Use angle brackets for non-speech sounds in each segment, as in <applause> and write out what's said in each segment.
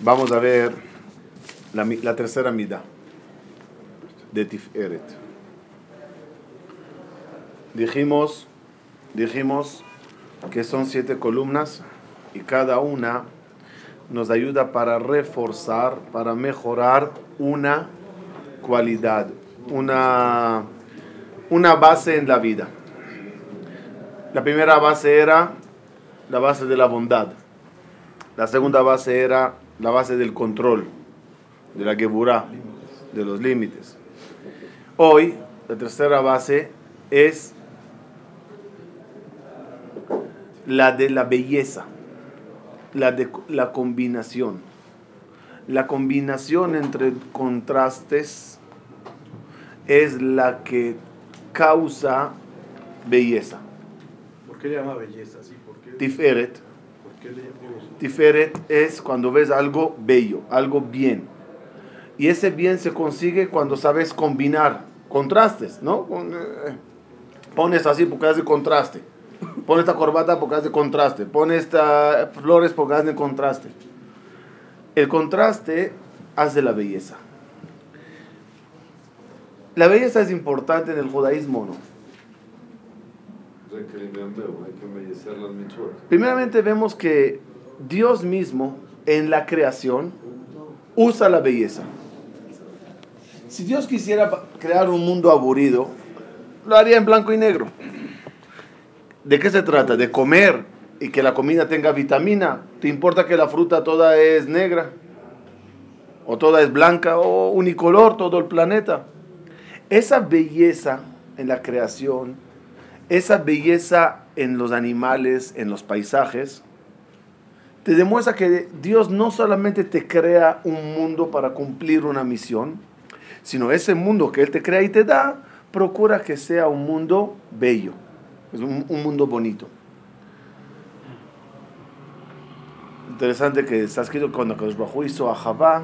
Vamos a ver la, tercera mida de Tiferet. Dijimos, dijimos que son siete columnas y cada una nos ayuda para reforzar, para mejorar una cualidad, una, una base en la vida. La primera base era la base de la bondad. La segunda base era la base del control, de la geburá, de los límites. Hoy, la tercera base es la de la belleza, la de la combinación. La combinación entre contrastes es la que causa belleza. ¿Por qué le llama belleza? Tiferet. Tiferet es cuando ves algo bello, algo bien. Y ese bien se consigue cuando sabes combinar contrastes, ¿no? Eh, pones así porque hace contraste. Pones esta corbata porque hace contraste. Pones estas flores porque hace contraste. El contraste hace la belleza. La belleza es importante en el judaísmo, ¿no? Primeramente vemos que Dios mismo en la creación usa la belleza. Si Dios quisiera crear un mundo aburrido, lo haría en blanco y negro. ¿De qué se trata? De comer y que la comida tenga vitamina. ¿Te importa que la fruta toda es negra? ¿O toda es blanca? ¿O unicolor todo el planeta? Esa belleza en la creación esa belleza en los animales, en los paisajes, te demuestra que Dios no solamente te crea un mundo para cumplir una misión, sino ese mundo que Él te crea y te da, procura que sea un mundo bello, es un, mundo bonito. Interesante que está escrito cuando Kadosh hizo a Javá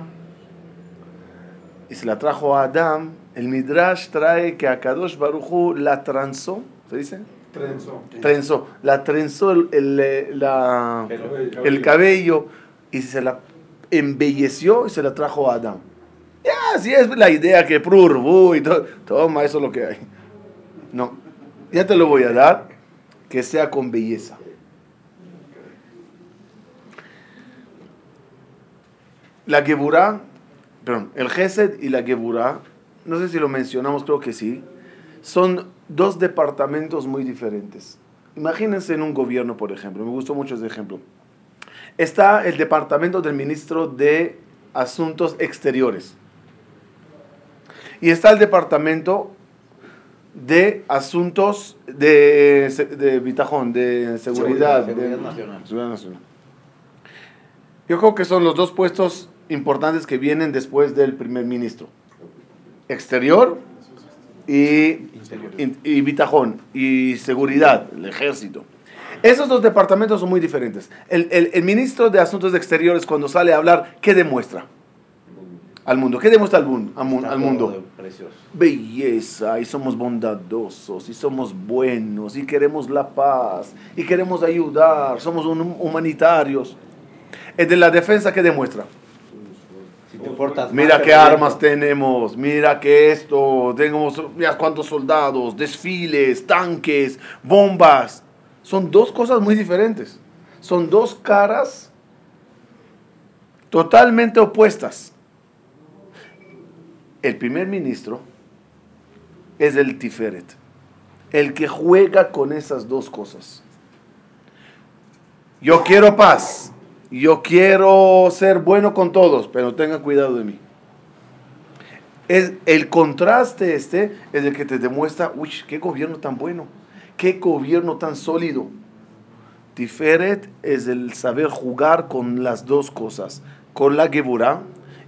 y se la trajo a Adam, el Midrash trae que a Kadosh Baruchu la transó ¿Se dice? Trenzó. Trenzó. La trenzó el, el, la, el, cabello y se la embelleció y se la trajo a Adán. Ya, si es la idea que prurbu y todo, toma, eso es lo que hay. No, ya te lo voy a dar, que sea con belleza. La Geburá, perdón, el Gesed y la Geburá, no sé si lo mencionamos, creo que sí, son dos departamentos muy diferentes. Imagínense en un gobierno, por ejemplo, me gustó mucho ese ejemplo. Está el departamento del ministro de Asuntos Exteriores. Y está el departamento de asuntos de, de Bitajón, de seguridad, seguridad, nacional. seguridad nacional. Yo creo que son los dos puestos importantes que vienen después del primer ministro. Exterior y, y, Bitajón y Seguridad, el ejército. Esos dos departamentos son muy diferentes. El, el, el, ministro de Asuntos Exteriores cuando sale a hablar, ¿qué demuestra? Al mundo. ¿Qué demuestra al, mundo? Al mundo? Belleza, y somos bondadosos, y somos buenos, y queremos la paz, y queremos ayudar, somos humanitarios. El de la defensa, ¿qué demuestra? Mira qué armas tenemos, mira que esto, tenemos, mira cuántos soldados, desfiles, tanques, bombas. Son dos cosas muy diferentes. Son dos caras totalmente opuestas. El primer ministro es el Tiferet, el que juega con esas dos cosas. Yo quiero paz, yo quiero ser bueno con todos, pero tengan cuidado de mí. Es, el contraste este es el que te demuestra, uy, qué gobierno tan bueno, qué gobierno tan sólido. Tiferet es el saber jugar con las dos cosas, con la Geburah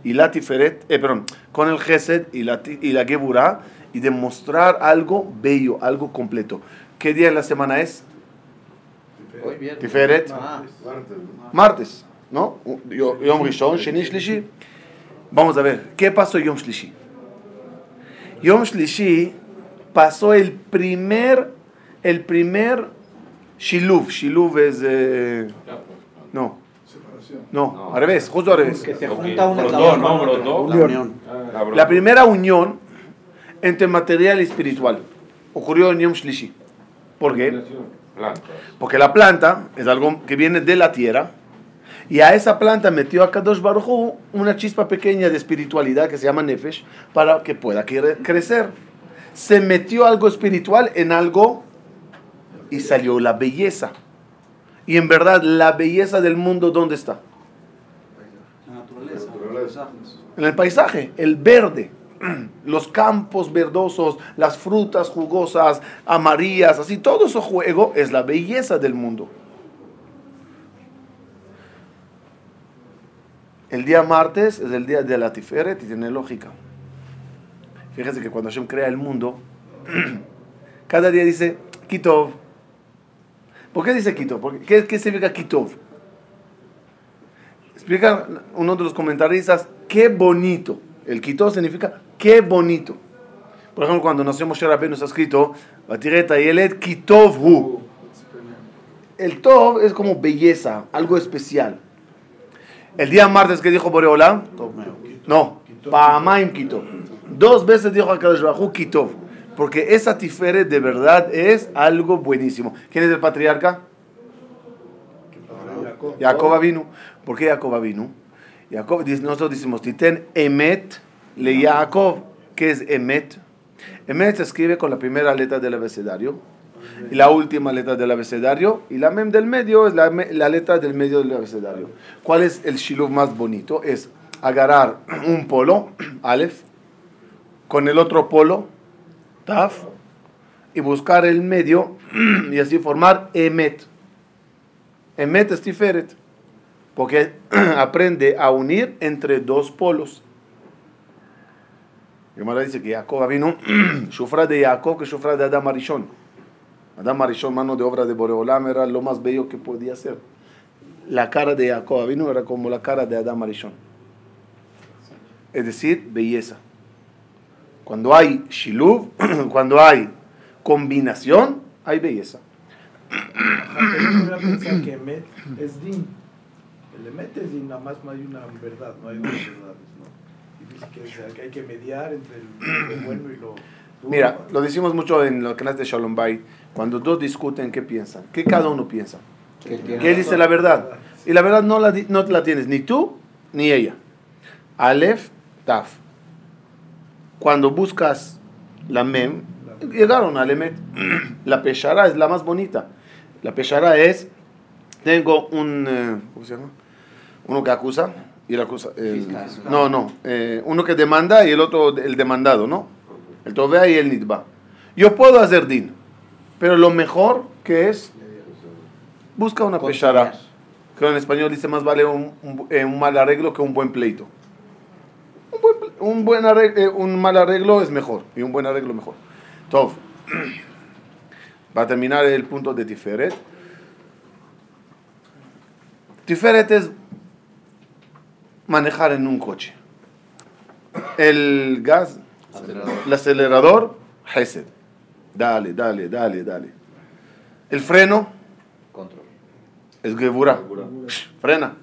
y la Tiferet, eh, perdón, con el Gesed y la, y la y demostrar algo bello, algo completo. ¿Qué día de la semana es? Tiferet. Ah. Martes, ¿no? Yom Rishon, Sheni Shlishi. Vamos a ver, ¿qué pasó Yom Shlishi? Yom Shlishi pasó el primer, el primer Shiluv. Shiluv es... Eh, no. No, al revés, justo al revés. Que se junta un brotó, eslabón ¿no? con otro. Brotó. La unión. Ah. La primera unión entre material y espiritual ocurrió en Yom Shlishi. ¿Por qué? Plantas. Porque la planta es algo que viene de la tierra y a esa planta metió a Kadosh Baruj una chispa pequeña de espiritualidad que se llama Nefesh para que pueda cre- crecer. Se metió algo espiritual en algo y salió la belleza. Y en verdad, la belleza del mundo, ¿dónde está? La naturaleza. Naturaleza. En el paisaje, el verde, <clears throat> los campos verdosos, las frutas jugosas, amarillas, así, todo eso juego es la belleza del mundo. El día martes es el día de la Tiferet y tiene lógica. Fíjense que cuando Hashem crea el mundo, <clears throat> cada día dice Kitov. ¿Por qué dice Kitov? ¿Qué, qué significa Kitov? Explica uno de los comentaristas, qué bonito. El Kitov significa qué bonito. Por ejemplo, cuando nació Moshe Rabbeinu está escrito, Batireta y Elet Kitov Hu. El Tov es como belleza, algo especial. El día martes que dijo Boreolam, no, Pa'amaim Kitov. Dos veces dijo a Kadosh Kitov. Porque esa tiferet de verdad es algo buenísimo. ¿Quién es el patriarca? Jacob vino. ¿Por qué Jacob vino? Jacob, dice- nosotros decimos, Titen Emet le Jacob. ¿Qué es Emet? Emet se escribe con la primera letra del abecedario y la última letra del abecedario y la mem del medio es la, letra del medio del abecedario. ¿Cuál es el shiluv más bonito? Es agarrar <clears throat> un polo, <clears throat> Aleph, con el otro polo, Taf, y buscar el medio <clears throat> y así formar Emet. Emet es Tiferet, porque <clears throat> aprende a unir entre dos polos. Gemara dice que Jacob vino, <clears throat> sufra de Jacob que sufra de Adam Arishon. Adam Arishon, mano de obra de Boreolam, era lo más bello que podía ser. La cara de Jacob vino era como la cara de Adam Arishon. Es decir, belleza. Cuando hay shiluv, <clears throat> cuando hay combinación, hay belleza. Ajá, pero yo podría pensar que Emet es Din. El Emet es Din, nada más no hay una verdad, no hay dos verdades, ¿no? Y dice que, o sea, que hay que mediar entre el- lo bueno y lo... Mira, lo decimos mucho en los canales de Shalom Bay. Cuando dos discuten, ¿qué piensan? ¿Qué cada uno piensa? Que ¿Qué dice la verdad? Y la verdad no la, no la tienes ni tú ni ella. Aleph, Taf. Cuando buscas la Mem, llegaron al Emet. <clears throat> La Peshara es la más bonita. La Peshara es, tengo un, eh, ¿cómo se llama? Uno que acusa y el acusa. el- no, no. eh, uno que demanda y el otro el demandado, ¿no? El Tovea y el Nitba. Yo puedo hacer din, pero lo mejor que es, busca una conciliar. Que en español dice más vale un, un- eh, un mal arreglo que un buen pleito. Un, buen, ple- un, buen arreglo, eh, un mal arreglo es mejor y un buen arreglo mejor. Tov. <clears throat> Va a terminar el punto de Tiferet. Tiferet es manejar en un coche. El gas, Acelerador. el acelerador, Hesed. Dale, dale, dale, dale. El freno Control. es. Segura. Frena.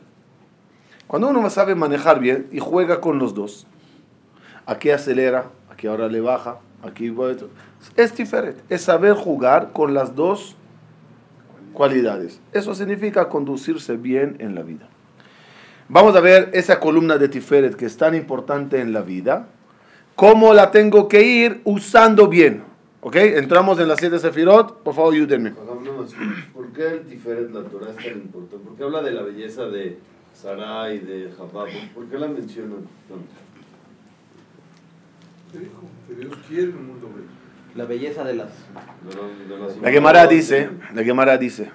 Cuando uno sabe manejar bien y juega con los dos, aquí acelera, aquí ahora le baja, aquí es diferente. Es saber jugar con las dos cualidades. Eso significa conducirse bien en la vida. Vamos a ver esa columna de Tiferet que es tan importante en la vida. ¿Cómo la tengo que ir usando bien? ¿Ok? Entramos en las siete sefirot. Por favor, ayúdenme. ¿Por qué el Tiferet, la Torah, es tan importante? ¿Por qué habla de la belleza de Sarai, de Jabá? ¿Por qué la menciona tanto? Que dijo que Dios quiere un mundo bello. La belleza de las... De la- de las La Gemara dice, la Gemara dice,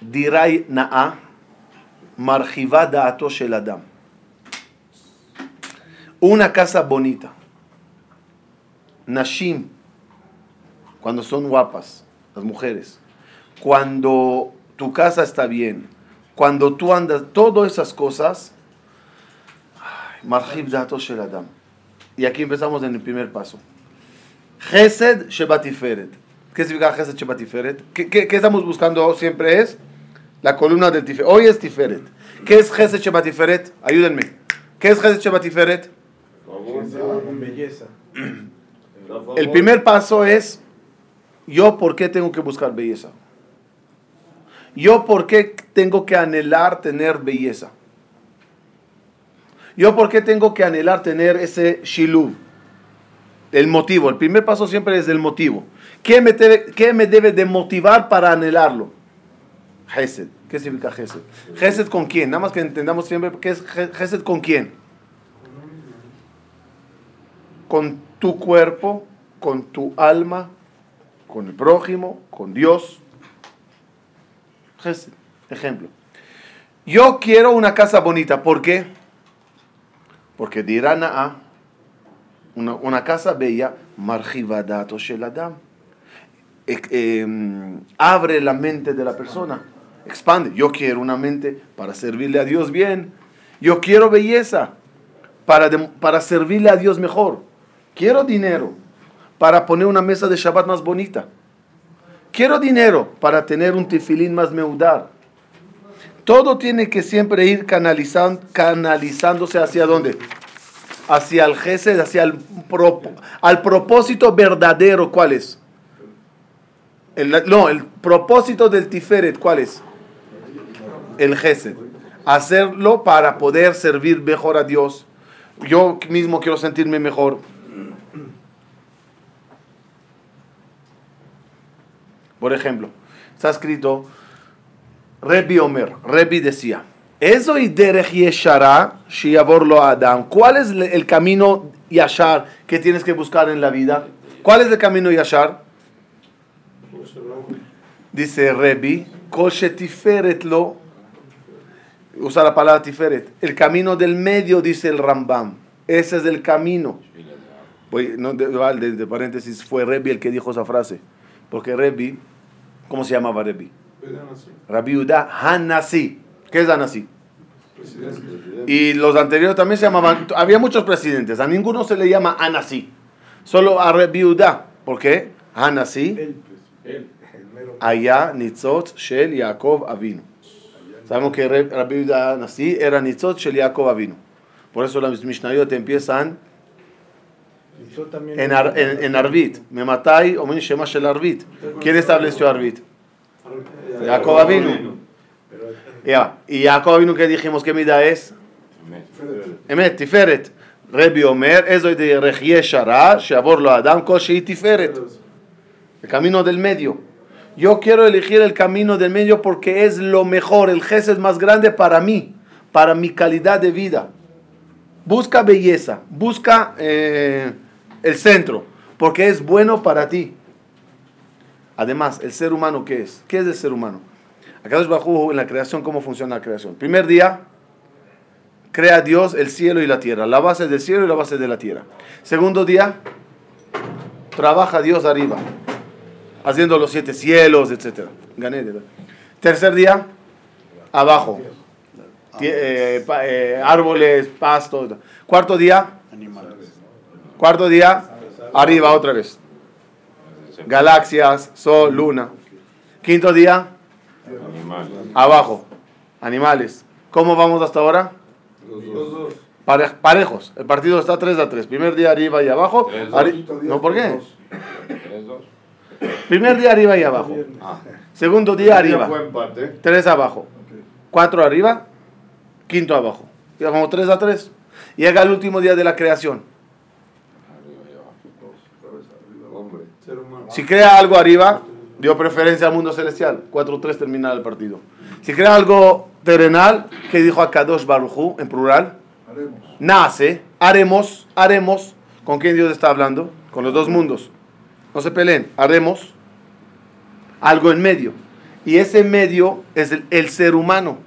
Diray na'a marjiva da'ato shel adam. Una casa bonita. Nashim, cuando son guapas, las mujeres. Cuando tu casa está bien, cuando tú andas, todas esas cosas, marjiv da'ato shel adam. Y aquí empezamos en el primer paso. Gesed Shebatiferet. ¿Qué significa Gesed Shebatiferet? ¿Qué, qué, qué estamos buscando siempre? Es La columna del Tiferet. Hoy es Tiferet. ¿Qué es Gesed Sheba Tiferet? Ayúdenme. ¿Qué es Gesed Sheba Tiferet? Belleza. El primer paso es, yo por qué tengo que buscar belleza. Yo por qué tengo que anhelar tener belleza. Yo por qué tengo que anhelar tener ese shiluv. El motivo. El primer paso siempre es el motivo. ¿Qué me debe, qué me debe de motivar para anhelarlo? Gesed. ¿Qué significa Gesed? Gesed con quién? Nada más que entendamos siempre qué es Gesed con quién. Con tu cuerpo, con tu alma, con el prójimo, con Dios. Gesed. Ejemplo. Yo quiero una casa bonita. ¿Por qué? Porque dirán a una, una casa bella, marjivadato sheladam. Eh, eh, abre la mente de la persona, expande. Yo quiero una mente para servirle a Dios bien. Yo quiero belleza para, para servirle a Dios mejor. Quiero dinero para poner una mesa de Shabbat más bonita. Quiero dinero para tener un tefilín más meudar. Todo tiene que siempre ir canalizándose hacia dónde? Hacia el gesed, hacia el pro- al propósito verdadero. ¿Cuál es? El- no, el propósito del Tiferet, ¿cuál es? El gesed. Hacerlo para poder servir mejor a Dios. Yo mismo quiero sentirme mejor. Por ejemplo, está escrito, Rebi Omer, Rebi decía, eso y derech yeshara Adam. ¿Cuál es el camino yashar que tienes que buscar en la vida? ¿Cuál es el camino yashar? Dice Rebi, kol shetiferet lo, usa la palabra tiferet, el camino del medio, dice el Rambam. Ese es el camino. Voy, no, de, de- de paréntesis, fue Rebi el que dijo esa frase. Porque Rebi, ¿cómo se llamaba Rebi? Rabbi Uda Hanasi. ¿Qué es Hanasi? Y los anteriores también se llamaban, había muchos presidentes, a ninguno se le llama Hanasi. Solo a Rabbi Uda. ¿Por qué? Hanasi. Allá Nitzot Shel Yaakov Avinu. Sabemos que Rabbi Uda Hanasi era Nitzot Shel Yaakov Avinu. Por eso las Mishnayot empiezan en, Ar- en, en Arvit. Mematai Omen Shema Shel Arvit. ¿Quién estableció Arvit? Jacob Avinu. Ya. Y Jacob Avinu que dijimos que mida es? Emet, Tiferet. Rebi Omer, eso de Rejie Shara, Shabor lo Adam, Kol Shei Tiferet. El camino del medio. Yo quiero elegir el camino del medio porque es lo mejor, el gesed más grande para mí, para mi calidad de vida. Busca belleza, busca eh, el centro, porque es bueno para ti. Además, el ser humano, ¿qué es? ¿Qué es el ser humano? Acá Bajú en la creación, ¿cómo funciona la creación? Primer día, crea Dios el cielo y la tierra, la base del cielo y la base de la tierra. Segundo día, trabaja Dios arriba, haciendo los siete cielos, etc. Gané. Tercer día, abajo, eh, pa- eh, árboles, pastos. Cuarto día, cuarto día, arriba otra vez. Galaxias, sol, luna. Quinto día, abajo, animales. ¿Cómo vamos hasta ahora? Pare- parejos. El partido está 3 a 3. Primer día arriba y abajo. Arri- no, ¿por qué? Primer día arriba y abajo. Segundo día arriba. 3 abajo. 4 arriba. Quinto abajo. Y vamos 3 a 3. Llega el último día de la creación. Hombre. Si crea algo arriba, dio preferencia al mundo celestial. 4-3 termina el partido. Si crea algo terrenal, que dijo a Kadosh Baruchu en plural, nace, haremos, haremos. ¿Con quién Dios está hablando? Con los dos mundos. No se peleen, haremos algo en medio. Y ese medio es el, el ser humano.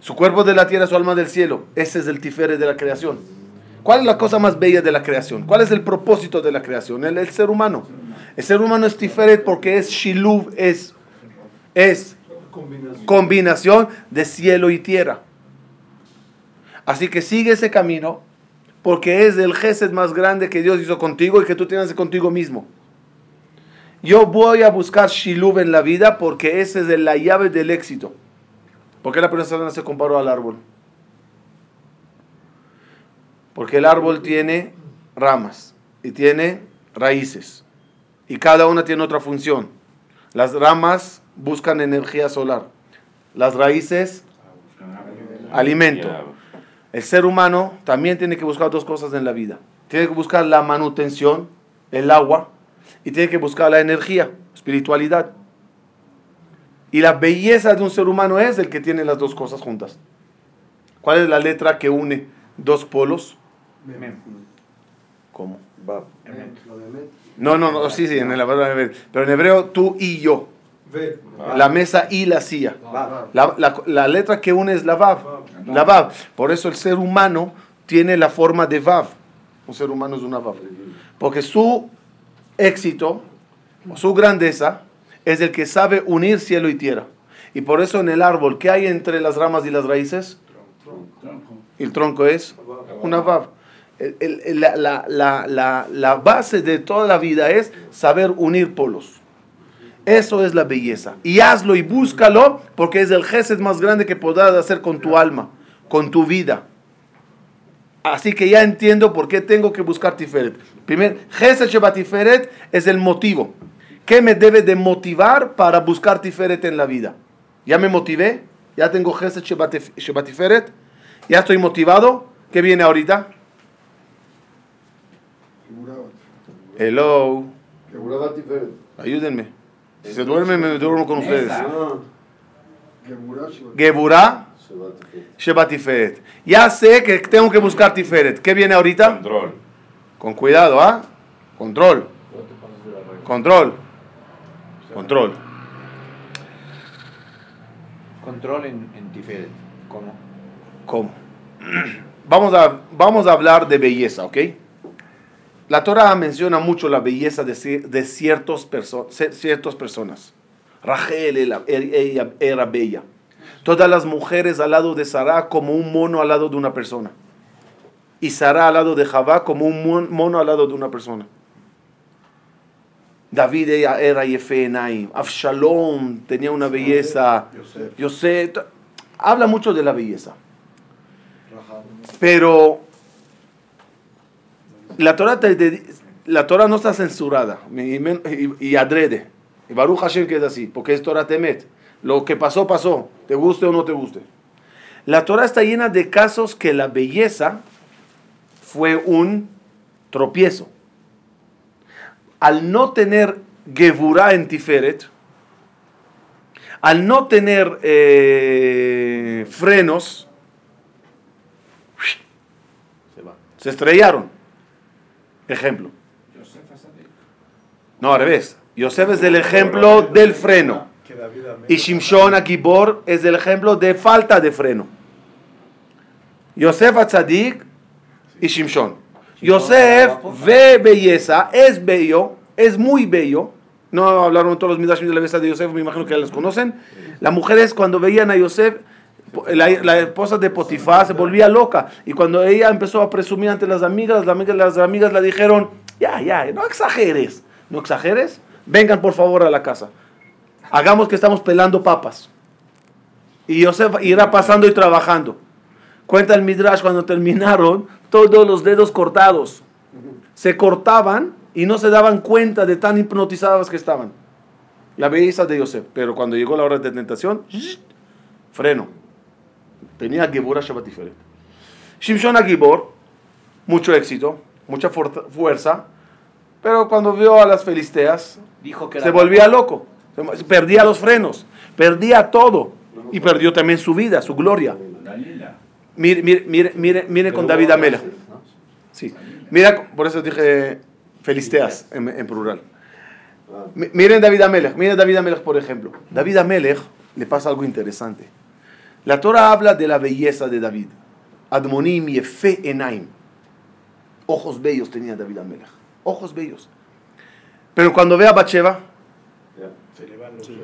Su cuerpo de la tierra, su alma del cielo. Ese es el tifere de la creación. ¿Cuál es la cosa más bella de la creación? ¿Cuál es el propósito de la creación? El, el ser humano. El ser humano es tiferet porque es shiluv, es, es combinación de cielo y tierra. Así que sigue ese camino porque es el gesed más grande que Dios hizo contigo y que tú tienes contigo mismo. Yo voy a buscar Shiluv en la vida porque esa es la llave del éxito. ¿Por qué la persona se comparó al árbol? Porque el árbol tiene ramas y tiene raíces. Y cada una tiene otra función. Las ramas buscan energía solar. Las raíces, alimento. El ser humano también tiene que buscar dos cosas en la vida. Tiene que buscar la manutención, el agua, y tiene que buscar la energía, espiritualidad. Y la belleza de un ser humano es el que tiene las dos cosas juntas. ¿Cuál es la letra que une dos polos? ¿Cómo? No, no, no, sí, sí, en la verdad, pero en hebreo tú y yo. La mesa y la silla. La, la- la letra que une es la vav. La vav. Por eso el ser humano tiene la forma de vav. Un ser humano es una vav. Porque su éxito, su grandeza, es el que sabe unir cielo y tierra. Y por eso en el árbol, ¿qué hay entre las ramas y las raíces? El tronco es una vav. La base de toda la vida es saber unir polos. Eso es la belleza. Y hazlo y búscalo porque es el gesed más grande que podrás hacer con tu alma, con tu vida. Así que ya entiendo por qué tengo que buscar Tiferet. Primer, gesed Shebat Tiferet es el motivo. ¿Qué me debe de motivar para buscar Tiferet en la vida? Ya me motivé, ya tengo gesed Shebat Tif- Shebat Tiferet, ya estoy motivado. ¿Qué viene ahorita? Hello, ayúdenme. Si se duermen, me duermo con ustedes. Ah, Geburah Shebat Tiferet. Shebat Tiferet. Ya sé que tengo que buscar Tiferet. ¿Qué viene ahorita? Control. Con cuidado, ¿ah? Control. Control. Control. Control en, en Tiferet. ¿Cómo? ¿Cómo? <clears throat> Vamos a, vamos a hablar de belleza, ¿ok? La Torah menciona mucho la belleza de, ci- de ciertos perso- ce- ciertas personas. Rachel era, ella era bella. Todas las mujeres al lado de Sarah como un mono al lado de una persona. Y Sarah al lado de Javá como un mon- mono al lado de una persona. David ella era Yefenaim. Absalom tenía una belleza. Yosef, Yosef. Habla mucho de la belleza. Pero la Torah, te- la Torah no está censurada y, adrede. Y Baruch Hashem que es así, porque es Torah Temet. Lo que pasó, pasó, te guste o no te guste. La Torah está llena de casos que la belleza fue un tropiezo. Al no tener Geburah en Tiferet, al no tener eh, frenos, se estrellaron. Ejemplo. No, al revés. Yosef es el ejemplo del freno. Y Shimshon Akibor es el ejemplo de falta de freno. Yosef Atzadik y Shimshon. Yosef ve belleza, es bello, es muy bello. No hablaron todos los midashim de la belleza de Yosef, me imagino que ya los conocen. Las mujeres cuando veían a Yosef, la, esposa de Potifar se volvía loca. Y cuando ella empezó a presumir ante las amigas, las amigas, las amigas le dijeron, ya, ya, no exageres, no exageres, vengan por favor a la casa. Hagamos que estamos pelando papas. Y Yosef irá pasando y trabajando. Cuenta el Midrash cuando terminaron, todos los dedos cortados. Se cortaban y no se daban cuenta de tan hipnotizadas que estaban. La belleza de Yosef. Pero cuando llegó la hora de tentación, freno. Tenía Geburah Shabbat diferente. Shimshon Agibor, mucho éxito, mucha fuerza-. Pero cuando vio a las filisteas, Dijo que se volvía loco. Perdía los frenos, perdía todo. Y perdió también su vida, su gloria. Mire, mire, mire, mire, mire con David Amela. Sí. Mira, por eso dije filisteas en, en plural. Mi- Miren David Amelech, miren David Amelech por ejemplo. David Amelech le pasa algo interesante. La Torah habla de la belleza de David. Admonim Yefe Enaim. Ojos bellos tenía David Amelech. Ojos bellos. Pero cuando ve a Ya. <laughs> Se le van los ojos.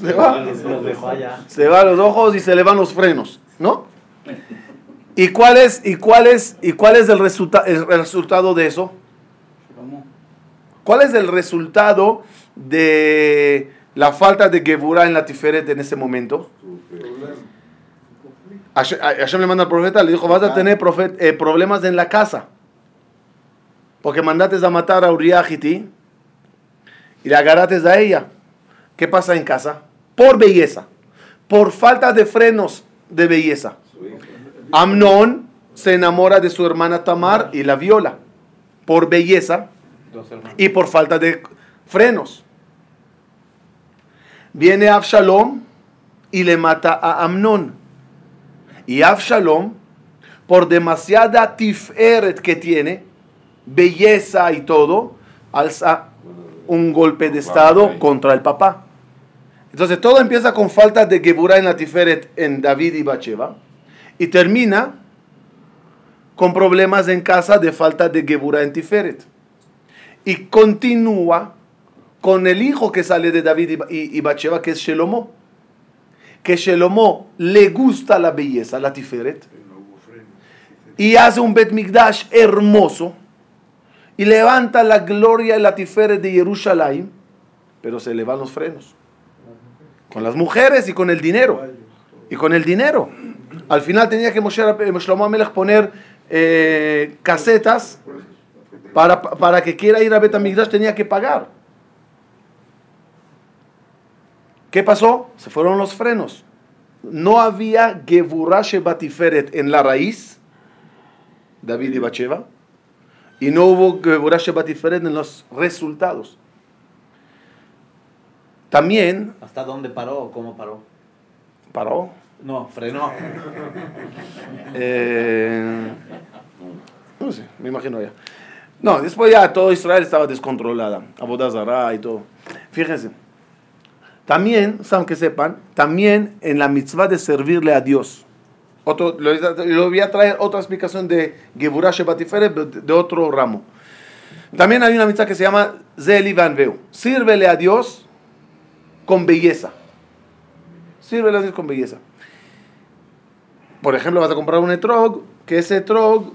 se va. Los dejó allá. Se va los ojos y se le van los frenos, ¿no? ¿Y cuál es, y cuál es, y cuál es el, resulta- el resultado de eso? ¿Cuál es el resultado de la falta de Geburah en la Tiferet en ese momento? Hashem Hashem le manda al profeta, le dijo, vas a tener profet- eh, problemas en la casa. Porque mandates a matar a Uriah Hiti y le agarrates a ella. ¿Qué pasa en casa? Por belleza. Por falta de frenos de belleza. Amnón se enamora de su hermana Tamar y la viola. Por belleza y por falta de frenos. Viene Absalom y le mata a Amnón. Y Absalom, por demasiada tiferet que tiene, belleza y todo, alza un golpe de estado contra el papá. Entonces todo empieza con falta de Geburah en la tiferet en David y Bathsheba y termina con problemas en casa de falta de Geburah en tiferet y continúa con el hijo que sale de David y, y, y Bathsheba, que es Shelomo. Que Shelomo le gusta la belleza, la tiferet, y hace un Bet Mikdash hermoso, y levanta la gloria y la tiferet de Jerusalén, pero se le van los frenos. Con las mujeres y con el dinero. Y con el dinero. Al final tenía que Moshe, eh, Shlomo Amelech poner eh, casetas para, para que quiera ir a Betamigdash tenía que pagar. ¿Qué pasó? Se fueron los frenos. No había Geburah Batiferet en la raíz, David y Bathsheba, y no hubo Geburah Batiferet en los resultados. También ¿Hasta dónde paró o cómo paró? paró. No, frenó. <laughs> Eh, no sé, me imagino ya. No, después ya todo Israel estaba descontrolada. Abodazara y todo. Fíjense. También, saben que sepan, también en la mitzvah de servirle a Dios. Otro, lo, lo voy a traer otra explicación de Geburah Shebatiferet de, otro ramo. También hay una mitzvah que se llama Zeli Van Veu. Sírvele a Dios con belleza. Sírvele a Dios con belleza. Por ejemplo, vas a comprar un etrog, que ese etrog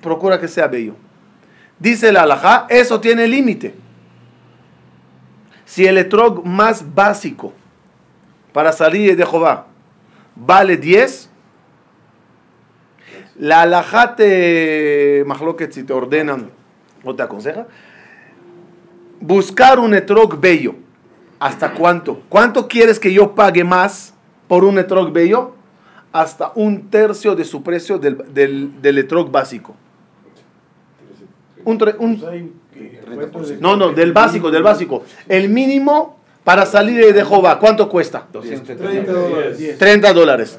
procura que sea bello. Dice la halajá, eso tiene límite. Si el etrog más básico para salir de Jehová vale 10, la halajá te, si te ordenan o te aconseja, buscar un etrog bello. ¿Hasta cuánto? ¿Cuánto quieres que yo pague más por un etrog bello? Hasta un tercio de su precio del, del, del etrog básico. Un, un- No, no, del básico, del básico. El mínimo para salir de Jehová, ¿cuánto cuesta? 30 dólares. 10. 30 dólares.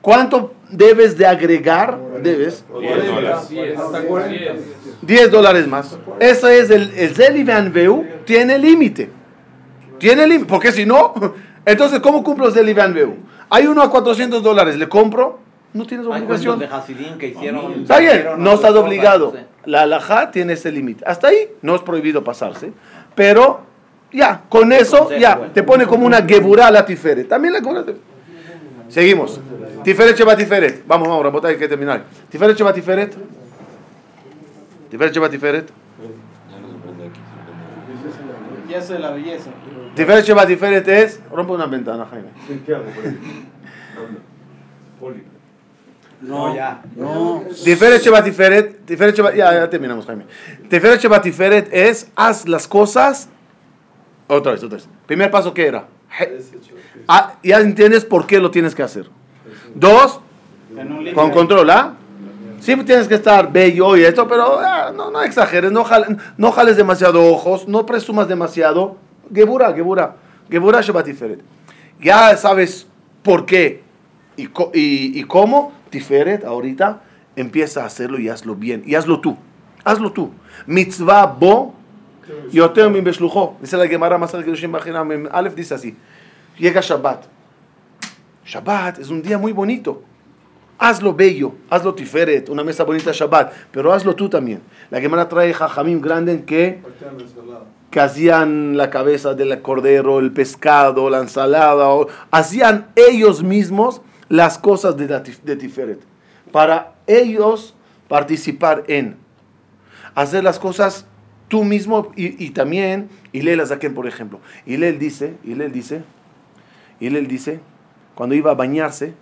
¿Cuánto debes de agregar? Debes 10 dólares. Hasta 40. 10 dólares más. Ese es el, el Zeli Van Veu, tiene límite. Tiene límite, porque si no, <laughs> entonces ¿cómo cumplo el Zeli Van Veu? Hay uno a 400 dólares, ¿le compro? No tienes Hay obligación. de Hasidim que hicieron. Está bien, hicieron no estás obligado. La alajá tiene ese límite. Hasta ahí no es prohibido pasarse. Pero ya, con eso consejo, ya bueno. te pone como una geburá a la tiferet. También la geburá. Seguimos. Tiferet Sheba Tiferet. Vamos, vamos, Rabotá, hay que terminar. Tiferet Sheba Tiferet. Tiferet Sheba Tiferet. Ya sé la belleza. Tiferet Sheba Tiferet es. Rompe una ventana, Jaime. No, ya. No. Tiferet Sheba Tiferet. Tiferet Sheba. Ya, ya terminamos, Jaime. Tiferet Sheba Tiferet es haz las cosas. Otra vez, otra vez. Primer paso, ¿qué era? Ah, ya entiendes por qué lo tienes que hacer. Dos, con control, ¿ah? Sí tienes que estar bello y esto, pero ah, no, no exageres, no, jale- no jales demasiado ojos, no presumas demasiado. Gebura, Gebura, Gebura Shabbat Tiferet. Ya sabes por qué y, co- y, y cómo, Tiferet, ahorita empieza a hacerlo y hazlo bien. Y hazlo tú, hazlo tú. Mitzvah bo, yoter min beshlucho. Dice la Gemara Masal Kedushim Bachinam, en Aleph dice así. Llega Shabbat. Shabbat es un día muy bonito. Hazlo bello, hazlo tiferet, una mesa bonita Shabbat, pero hazlo tú también. La Gemara trae jajamim grande en que, que hacían la cabeza del cordero, el pescado, la ensalada, o- hacían ellos mismos las cosas de, de tiferet, para ellos participar en hacer las cosas tú mismo, y, y también, Hillel Azaken, por ejemplo. Hillel dice, Hillel dice, Hillel dice, cuando iba a bañarse,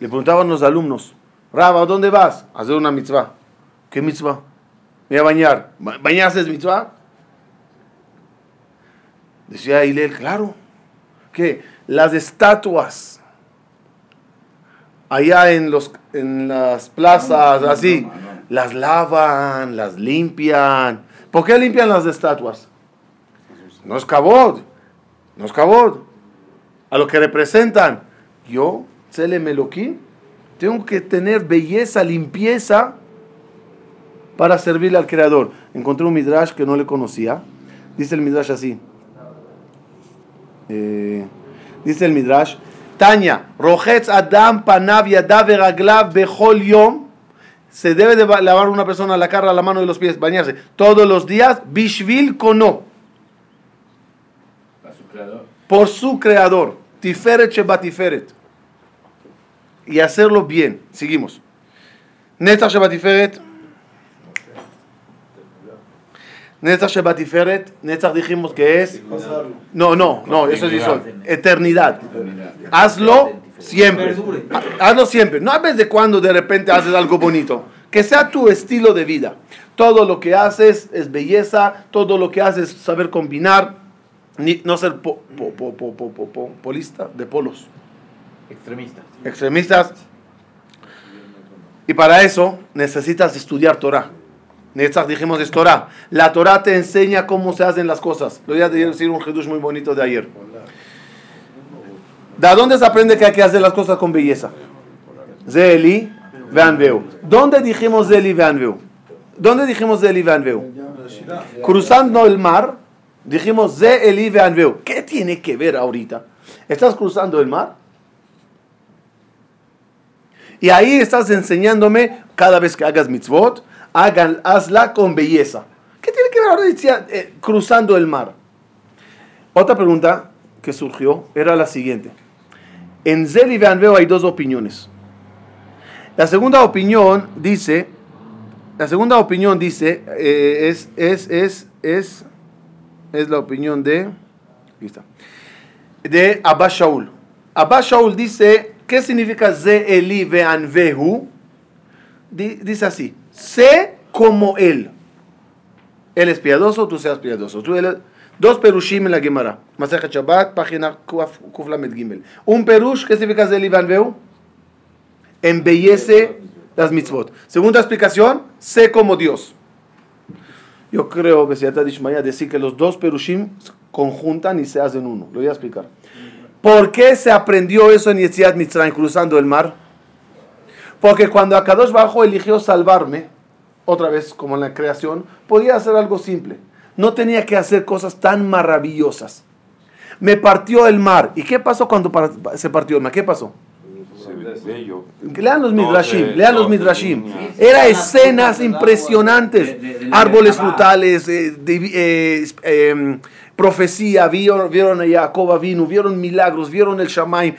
le preguntaban los alumnos, Raba, ¿dónde vas? A hacer una mitzvah. ¿Qué mitzvah? Me voy a bañar. ¿Ba- ¿Bañarse es mitzvah? Decía Hillel, claro. Que las estatuas allá en, los, en las plazas, así, las lavan, las limpian. ¿Por qué limpian las estatuas? No es cabod, no es cabod. A lo que representan, yo, Tzele Meloquín, tengo que tener belleza, limpieza para servirle al Creador. Encontré un midrash que no le conocía. Dice el midrash así. Eh, dice el midrash. Tanya, Rojetz Adam Panav Yadav Veraglav Bechol Yom. Se debe de lavar una persona la cara, la mano y los pies, bañarse todos los días. Bishvil Kono. Por su creador. Tiferet Sheba Tiferet. Y hacerlo bien. Seguimos. Netzach Sheba Tiferet. Netzach Sheba Tiferet. Netzach dijimos que es. No, no, no, eso es. Yisod. Eternidad. Hazlo siempre. Ha- Hazlo siempre. No a vez de cuando de repente haces algo bonito. Que sea tu estilo de vida. Todo lo que haces es belleza. Todo lo que haces es saber combinar. Ni- no ser po- po- po- po- po- po- po- polista de polos. Extremista. Extremistas. Y para eso necesitas estudiar Torah. Netzach dijimos es Torah. La Torah te enseña cómo se hacen las cosas. Lo voy a decir un Jedush muy bonito de ayer. ¿De dónde se aprende que hay que hacer las cosas con belleza? Zeli, vean veo. ¿Dónde dijimos Zeli, vean veo? ¿Dónde dijimos Zeli, vean veo? Cruzando el mar, dijimos Zeli, vean veo. ¿Qué tiene que ver ahorita? ¿Estás cruzando el mar? Y ahí estás enseñándome, cada vez que hagas mitzvot, hagan, hazla con belleza. ¿Qué tiene que ver ahora eh, cruzando el mar? Otra pregunta que surgió era la siguiente. En Zel hay dos opiniones. La segunda opinión dice, la segunda opinión dice, eh, es, es, es, es, es la opinión de, aquí está, de Abba Shaul. Abba Shaul dice, ¿qué significa Ze Eli Veanvehu? Di- Dice así, sé como él. Él es piadoso, tú seas piadoso. Tú, él- dos perushim en la Gemara. Masejet Shabbat, página Kuf Kuf Lamed Gimel. Un perush, ¿qué significa Ze Eli Veanvehu? Embellece las mitzvot. Segunda explicación, sé como Dios. Yo creo, Besiata Dishmaya, decir que los dos perushim conjuntan y se hacen uno. Lo voy a explicar. ¿Por qué se aprendió eso en Yetziat Mitzrayim cruzando el mar? Porque cuando Akadosh Bajo eligió salvarme, otra vez como en la creación, podía hacer algo simple. No tenía que hacer cosas tan maravillosas. Me partió el mar. ¿Y qué pasó cuando se partió el mar? ¿Qué pasó? Lean los midrashim, lean los midrashim. Era escenas impresionantes. Árboles frutales, eh, eh, eh, profecía, vieron, vieron a Jacob vino, vieron milagros, vieron el Shamaim.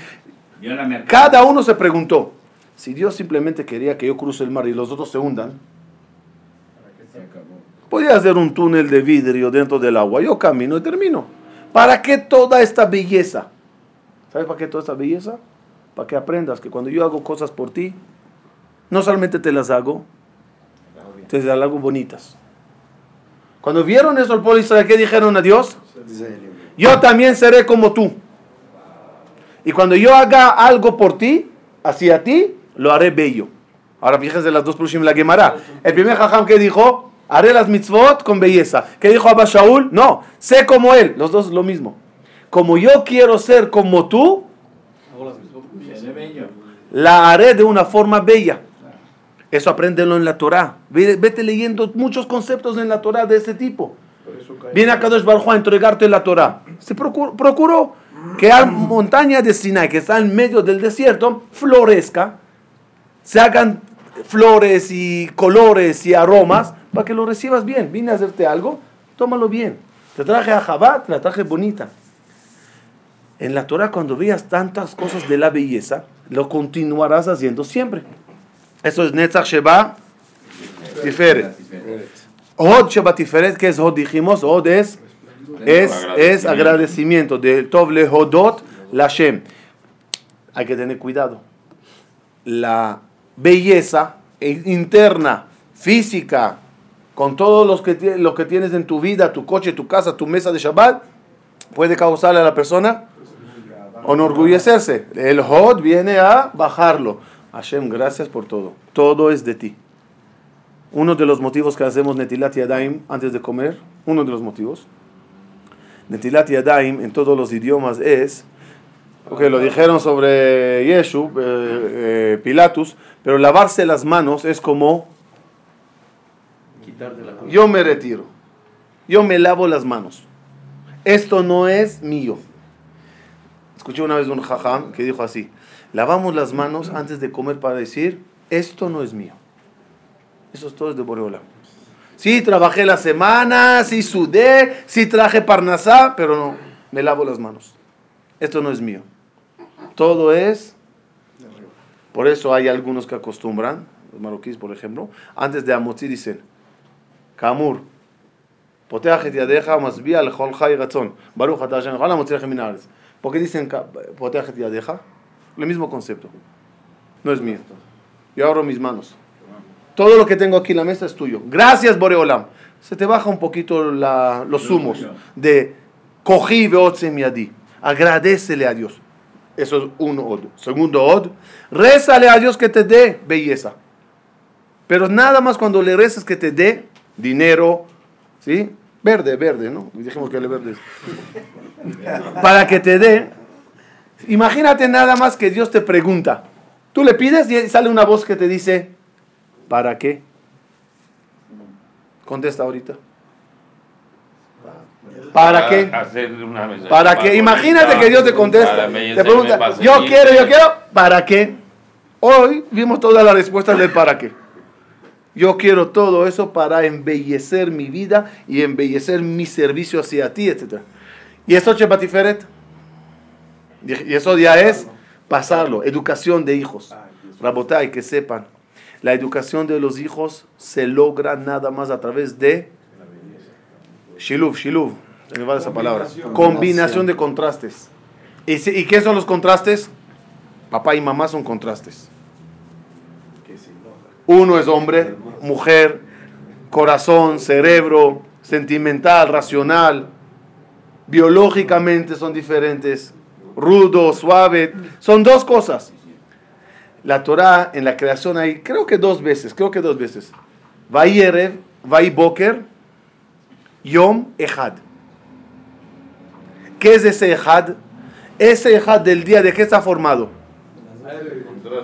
Cada uno se preguntó, si Dios simplemente quería que yo cruce el mar y los otros se hundan, podía hacer un túnel de vidrio dentro del agua. Yo camino y termino. ¿Para qué toda esta belleza? ¿Sabes para qué toda esta belleza? Para que aprendas que cuando yo hago cosas por ti, no solamente te las hago, te las hago bonitas. Cuando vieron eso el pueblo Israel, ¿qué dijeron a Dios? Yo también seré como tú. Y cuando yo haga algo por ti, hacia ti, lo haré bello. Ahora fíjense las dos próximas la Gemara. El primer jajam que dijo, haré las mitzvot con belleza. ¿Qué dijo Abba Shaul? No, sé como él. Los dos lo mismo. Como yo quiero ser como tú, la haré de una forma bella. Eso apréndelo en la Torah. Ve- Vete leyendo muchos conceptos en la Torah de ese tipo. Viene a Kadosh Baruj Hu a entregarte la Torah. Se procuró, procuró que la montaña de Sinai, que está en medio del desierto, florezca, se hagan flores y colores y aromas para que lo recibas bien. Vine a hacerte algo, tómalo bien. Te traje a Jabat, te la traje bonita. En la Torah, cuando veas tantas cosas de la belleza, lo continuarás haciendo siempre. Eso es Netzach Sheba Tiferet. Hod Shebatiferet, que es Hod, dijimos, Hod es, es, es agradecimiento de Tov le Hodot Lashem. Hay que tener cuidado. La belleza interna, física, con todo los que, lo que tienes en tu vida, tu coche, tu casa, tu mesa de Shabbat, puede causarle a la persona enorgullecerse. El Hod viene a bajarlo. Hashem, gracias por todo. Todo es de ti. Uno de los motivos que hacemos Netilat Yadayim antes de comer, uno de los motivos, Netilat Yadayim en todos los idiomas es, ok, lo dijeron sobre Yeshu, eh, eh, Pilatus, pero lavarse las manos es como yo me retiro, yo me lavo las manos. Esto no es mío. Escuché una vez un jajam que dijo así, lavamos las manos antes de comer para decir, esto no es mío. Eso es todo de Boreola. Sí, trabajé la semana, sí sudé, sí traje parnasá, pero no, me lavo las manos. Esto no es mío. Todo es... Por eso hay algunos que acostumbran, los marroquíes por ejemplo, antes de Amotzi dicen, Kamur, Poteach et yadeja masbia al chol chay. Baruch atah Hashem, ojalá motzir min ¿Por qué dicen Poteach et? El mismo concepto. No es mío. Yo abro mis manos. Todo lo que tengo aquí en la mesa es tuyo. Gracias, Boreolam. Se te baja un poquito la, los humos de cogí veotze miadi. Agradecele a Dios. Eso es un od. Segundo od, rézale a Dios que te dé belleza. Pero nada más cuando le rezas que te dé dinero, ¿sí? Verde, verde, ¿no? Dijimos que le verde. Para que te dé. Imagínate nada más que Dios te pregunta. Tú le pides y sale una voz que te dice, ¿para qué? Contesta ahorita. ¿Para qué? Hacer una mesa ¿Para qué? Imagínate que Dios te contesta. Te pregunta, yo quiero, yo quiero, ¿para qué? Hoy vimos todas las respuestas del para qué. Yo quiero todo eso para embellecer mi vida y embellecer mi servicio hacia ti, etc. ¿Y eso, Chepatiferet? Y eso ya es pasarlo. Educación de hijos. Rabotai, que sepan. La educación de los hijos se logra nada más a través de Shiluv, Shiluv. Se me va esa palabra. Combinación. Combinación de contrastes. ¿Y, si- ¿Y qué son los contrastes? Papá y mamá son contrastes. Uno es hombre, mujer, corazón, cerebro, sentimental, racional. Biológicamente son diferentes. Rudo, suave. Son dos cosas. La Torah en la creación hay, creo que dos veces, creo que dos veces. Vai Erev, Vai Boker, Yom Echad. ¿Qué es ese Echad? Ese Echad del día, ¿de qué está formado?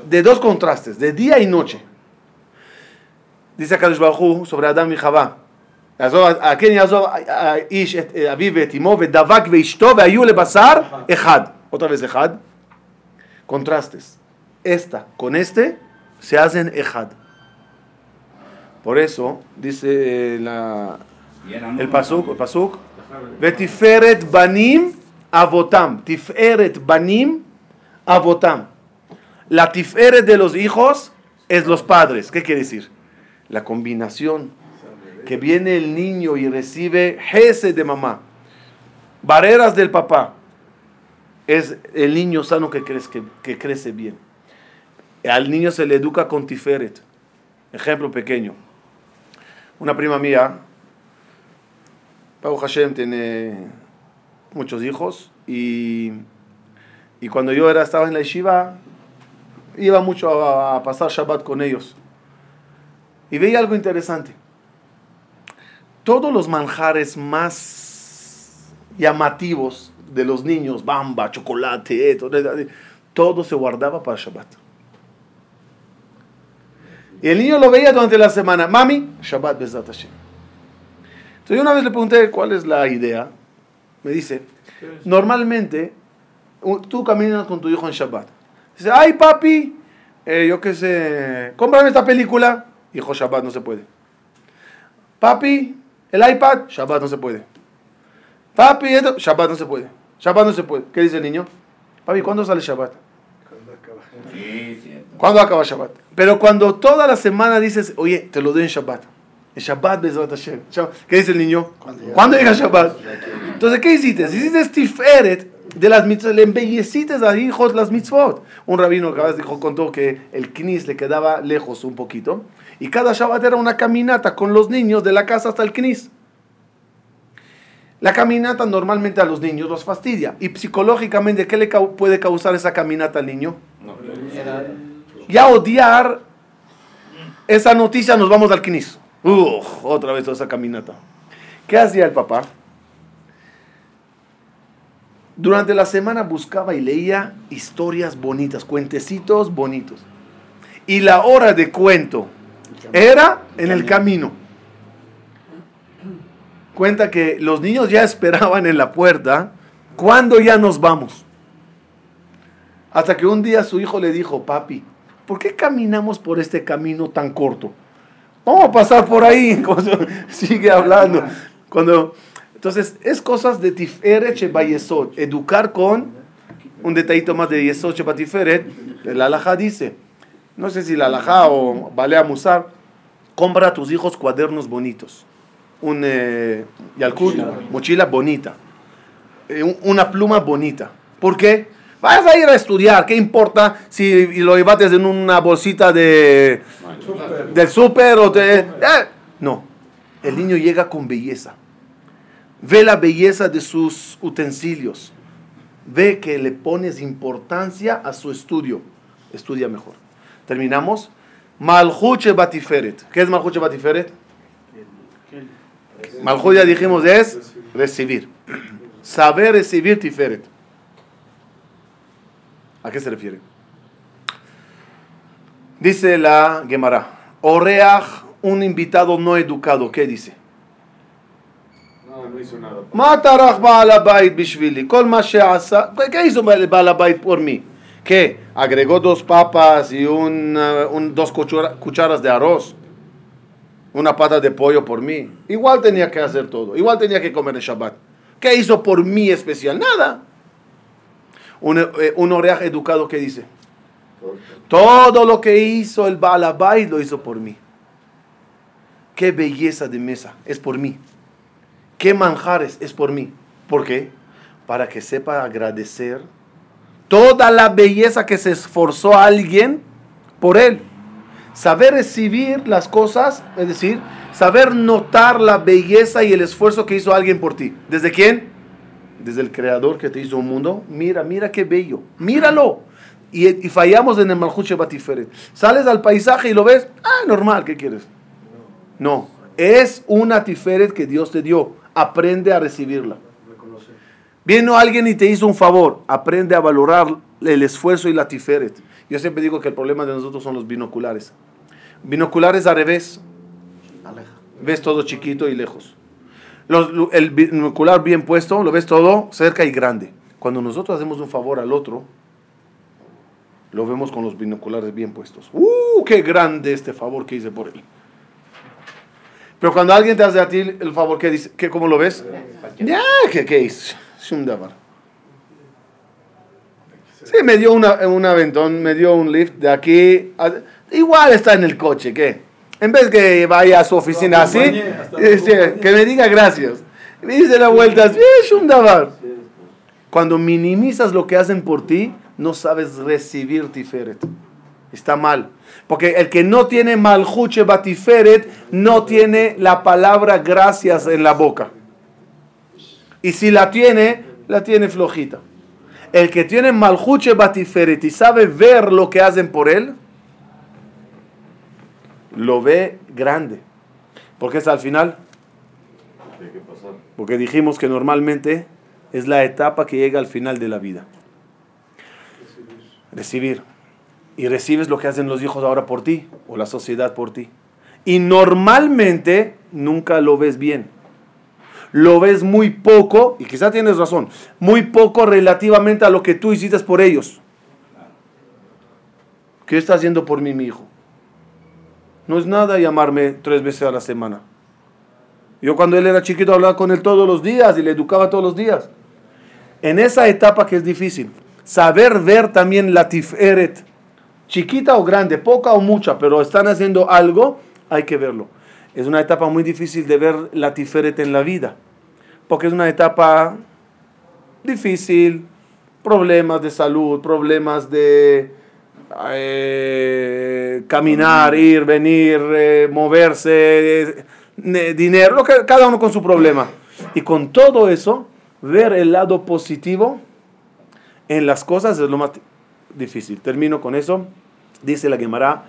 De dos contrastes, de día y noche. Dice Kadosh Baruj Hu sobre Adam y Javá. יעזוב- כן יעזוב האיש את אביו ואת אמו ודבק ואשתו והיו לבשר אחד. Otra vez אחד. Contrastes. Esta con este se hacen ejad. Por eso dice la, Y eran el uno pasuk, también. el pasuk, Banim avotam. Tiferet banim avotam. La tiferet de los hijos es los padres. ¿Qué quiere decir? La combinación. Que viene el niño y recibe jese de mamá. Barreras del papá. Es el niño sano que crece, que crece bien. Al niño se le educa con tiferet. Ejemplo pequeño. Una prima mía, Pau Hashem, tiene muchos hijos y, y cuando yo era, estaba en la yeshiva, iba mucho a, pasar Shabbat con ellos. Y veía algo interesante. Todos los manjares más llamativos de los niños, bamba, chocolate, esto, todo se guardaba para Shabbat. Y el niño lo veía durante la semana. Mami, Shabbat Bezat Hashem. Entonces yo una vez le pregunté cuál es la idea. Me dice, normalmente tú caminas con tu hijo en Shabbat. Dice, ay papi, eh, yo qué sé, cómprame esta película. Hijo, Shabbat no se puede. Papi, el iPad, Shabbat no se puede. Papi, esto, Shabbat no se puede. Shabbat no se puede. ¿Qué dice el niño? Papi, ¿cuándo sale Shabbat? Cuando acaba. Sí. ¿Cuándo acaba Shabbat? Pero cuando toda la semana dices, oye, te lo doy en Shabbat. En Shabbat, Bezrat Hashem. ¿Qué dice el niño? ¿Cuándo llega Shabbat? Entonces, ¿qué hiciste? Hiciste Tiferet de las mitzvot, le embelleciste a hijos las mitzvot. Un rabino que vez dijo, contó que el knis le quedaba lejos un poquito. Y cada Shabbat era una caminata con los niños de la casa hasta el knis. La caminata normalmente a los niños los fastidia. Y psicológicamente, ¿qué le puede causar esa caminata al niño? Ya odiar esa noticia, nos vamos al knis. Uf, otra vez toda esa caminata. ¿Qué hacía el papá? Durante la semana buscaba y leía historias bonitas, cuentecitos bonitos. Y la hora de cuento era en el camino. Cuenta que los niños ya esperaban en la puerta cuando ya nos vamos. Hasta que un día su hijo le dijo, papi, ¿por qué caminamos por este camino tan corto? Vamos a pasar por ahí. <laughs> Cuando Sigue hablando. Cuando, entonces, es cosas de Tiferet Shebayesod. Educar con un detallito más de Yesod Shebatiferet. El alajá dice, no sé si la alajá o Balea Musar, compra a tus hijos cuadernos bonitos. Un eh, Yalkut, mochila bonita. Eh, un- una pluma bonita. ¿Por qué? Vas a ir a estudiar, ¿qué importa si lo llevaste en una bolsita de, del súper o de... eh, No, el niño llega con belleza. Ve la belleza de sus utensilios. Ve que le pones importancia a su estudio. Estudia mejor. Terminamos. Malhuche Batiferet. ¿Qué es Malhuche Batiferet? Malhut ya dijimos es recibir. Saber recibir Tiferet. ¿A qué se refiere? Dice la Gemara, Oreach, un invitado no educado, ¿qué dice? ¿Qué hizo Balabait por mí? ¿Qué? ¿Agregó dos papas y un, uh, dos cucharas de arroz? ¿Una pata de pollo por mí? Igual tenía que hacer todo. Igual tenía que comer el Shabbat. ¿Qué hizo por mí especial? Nada. Un, eh, un educado, ¿qué dice? Todo lo que hizo el Baal Habayit lo hizo por mí. Qué belleza de mesa, es por mí. Qué manjares, es por mí. ¿Por qué? Para que sepa agradecer toda la belleza que se esforzó alguien por él. Saber recibir las cosas, es decir, saber notar la belleza y el esfuerzo que hizo alguien por ti. ¿Desde quién? Desde el creador que te hizo un mundo. Mira, mira qué bello. Míralo. Y, y fallamos en el Malhut Shabbat Tiferet. Sales al paisaje y lo ves. Ah, normal, ¿qué quieres? No. Es una Tiferet que Dios te dio. Aprende a recibirla. Vino alguien y te hizo un favor. Aprende a valorar el esfuerzo y la Tiferet. Yo siempre digo que el problema de nosotros son los binoculares. Binoculares al revés. Ves todo chiquito y lejos. Los- lo- el binocular bien puesto, lo ves todo cerca y grande. Cuando nosotros hacemos un favor al otro, lo vemos con los binoculares bien puestos. ¡Uh, qué grande este favor que hice por él! Pero cuando alguien te hace a ti el favor, ¿qué dice? ¿Qué, ¿Cómo lo ves? Ya, ¿qué, qué es? Sí, me dio una, un aventón, me dio un lift de aquí. a- igual está en el coche, ¿qué? En vez que vaya a su oficina así, que me diga gracias. Me dice la vuelta, sí, es un davar. Cuando minimizas lo que hacen por ti, no sabes recibir tiferet. Está mal. Porque el que no tiene maljuche batiferet no tiene la palabra gracias en la boca. Y si la tiene, la tiene flojita. El que tiene maljuche batiferet y sabe ver lo que hacen por él, lo ve grande. Porque es al final, porque dijimos que normalmente es la etapa que llega al final de la vida. Recibir. Y recibes lo que hacen los hijos ahora por ti, o la sociedad por ti. Y normalmente nunca lo ves bien. Lo ves muy poco, y quizá tienes razón, muy poco relativamente a lo que tú hiciste por ellos. ¿Qué está haciendo por mí mi hijo? No es nada llamarme tres veces a la semana. Yo cuando él era chiquito hablaba con él todos los días y le educaba todos los días. En esa etapa que es difícil, saber ver también la tiferet, chiquita o grande, poca o mucha, pero están haciendo algo, hay que verlo. es una etapa muy difícil de ver la Tiferet en la vida, porque es una etapa difícil, problemas de salud, problemas de eh, caminar, ir, venir, eh, moverse, eh, dinero, lo que, cada uno con su problema. Y con todo eso, ver el lado positivo en las cosas es lo más difícil. Termino con eso. Dice la Gemara,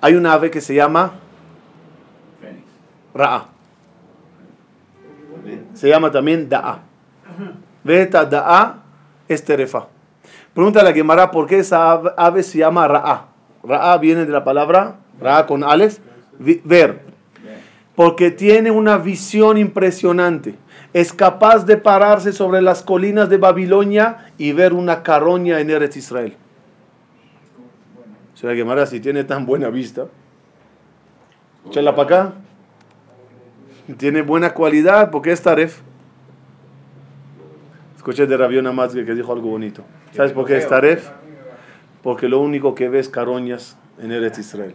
hay una ave que se llama Fénix. Ra'a. Se llama también Da'a. Beta Da'a es terefa. Pregunta a la Gemara por qué esa ave- se llama Ra'a. Ra'a viene de la palabra Ra'a con Ales, ver. Porque tiene una visión impresionante. Es capaz de pararse sobre las colinas de Babilonia y ver una caroña en Eretz Israel. O sea, Gemara, si tiene tan buena vista, échala para acá. Tiene buena cualidad porque es Taref. Escuché de Rabiona Matzke que dijo algo bonito. ¿Sabes por qué es Taref? Porque lo único que ve es caroñas en Eretz Israel.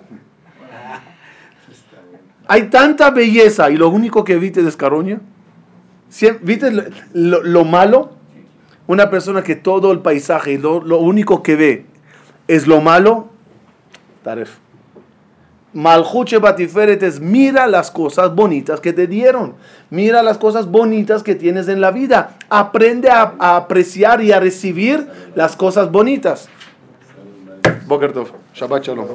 Hay tanta belleza y lo único que viste es caroña. ¿Viste lo, lo- lo malo? Una persona que todo el paisaje lo, lo único que ve es lo malo. Taref. Malhuche Batiferet mira las cosas bonitas que te dieron. Mira las cosas bonitas que tienes en la vida. Aprende a, apreciar y a recibir las cosas bonitas. Boker. Shabbat Shalom.